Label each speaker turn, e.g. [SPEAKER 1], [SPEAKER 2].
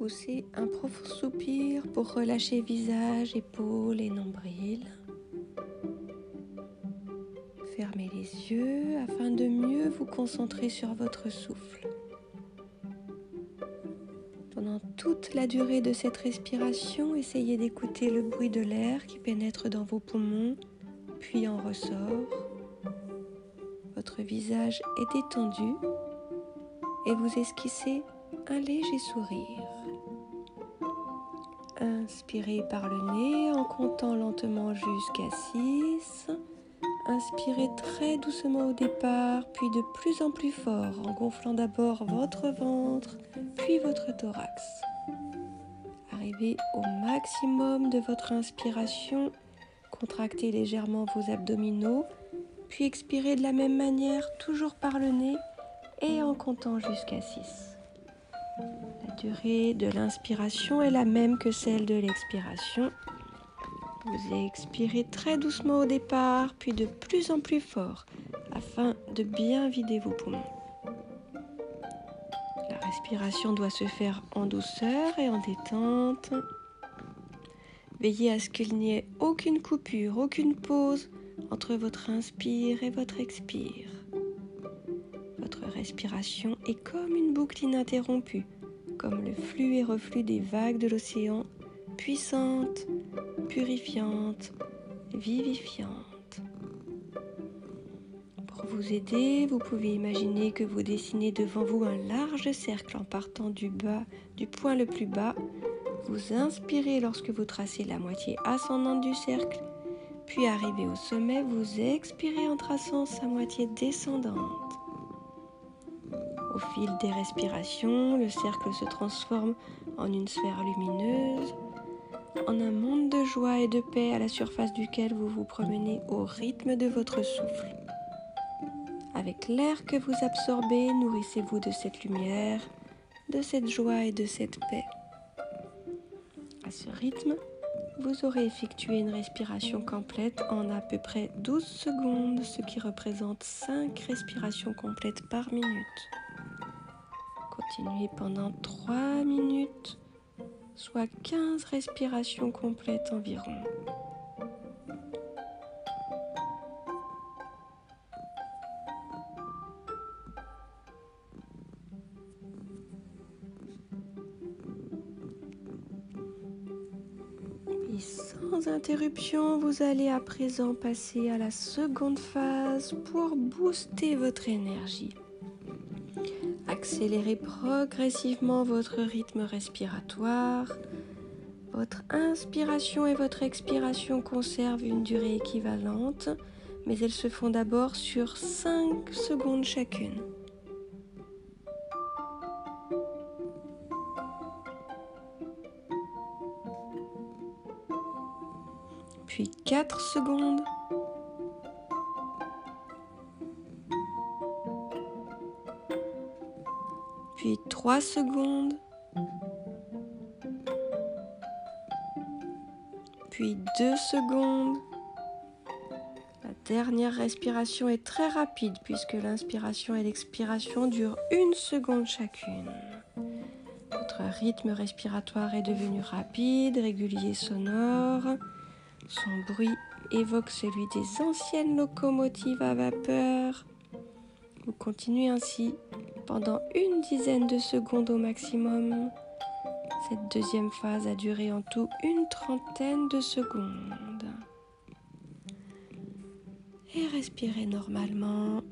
[SPEAKER 1] Poussez un profond soupir pour relâcher visage, épaules et nombril. Fermez les yeux afin de mieux vous concentrer sur votre souffle. Pendant toute la durée de cette respiration, essayez d'écouter le bruit de l'air qui pénètre dans vos poumons, puis en ressort. Votre visage est détendu et vous esquissez un léger sourire. Inspirez par le nez en comptant lentement jusqu'à 6. Inspirez très doucement au départ, puis de plus en plus fort en gonflant d'abord votre ventre, puis votre thorax. Arrivez au maximum de votre inspiration, contractez légèrement vos abdominaux, puis expirez de la même manière, toujours par le nez et en comptant jusqu'à 6. La durée de l'inspiration est la même que celle de l'expiration. Vous expirez très doucement au départ, puis de plus en plus fort, afin de bien vider vos poumons. La respiration doit se faire en douceur et en détente. Veillez à ce qu'il n'y ait aucune coupure, aucune pause entre votre inspire et votre expire. Votre respiration est comme une boucle ininterrompue, comme le flux et reflux des vagues de l'océan, puissante purifiante, vivifiante. Pour vous aider, vous pouvez imaginer que vous dessinez devant vous un large cercle en partant du bas, du point le plus bas. Vous inspirez lorsque vous tracez la moitié ascendante du cercle, puis arrivez au sommet, vous expirez en traçant sa moitié descendante. Au fil des respirations, le cercle se transforme en une sphère lumineuse en un monde de joie et de paix à la surface duquel vous vous promenez au rythme de votre souffle. Avec l'air que vous absorbez, nourrissez-vous de cette lumière, de cette joie et de cette paix. À ce rythme, vous aurez effectué une respiration complète en à peu près 12 secondes, ce qui représente 5 respirations complètes par minute. Continuez pendant 3 minutes soit 15 respirations complètes environ. Et sans interruption, vous allez à présent passer à la seconde phase pour booster votre énergie. Accélérez progressivement votre rythme respiratoire. Votre inspiration et votre expiration conservent une durée équivalente, mais elles se font d'abord sur 5 secondes chacune. Puis 4 secondes. Puis 3 secondes, puis 2 secondes. La dernière respiration est très rapide puisque l'inspiration et l'expiration durent une seconde chacune. Votre rythme respiratoire est devenu rapide, régulier, sonore. Son bruit évoque celui des anciennes locomotives à vapeur. Vous continuez ainsi pendant une dizaine de secondes au maximum. Cette deuxième phase a duré en tout une trentaine de secondes. Et respirez normalement.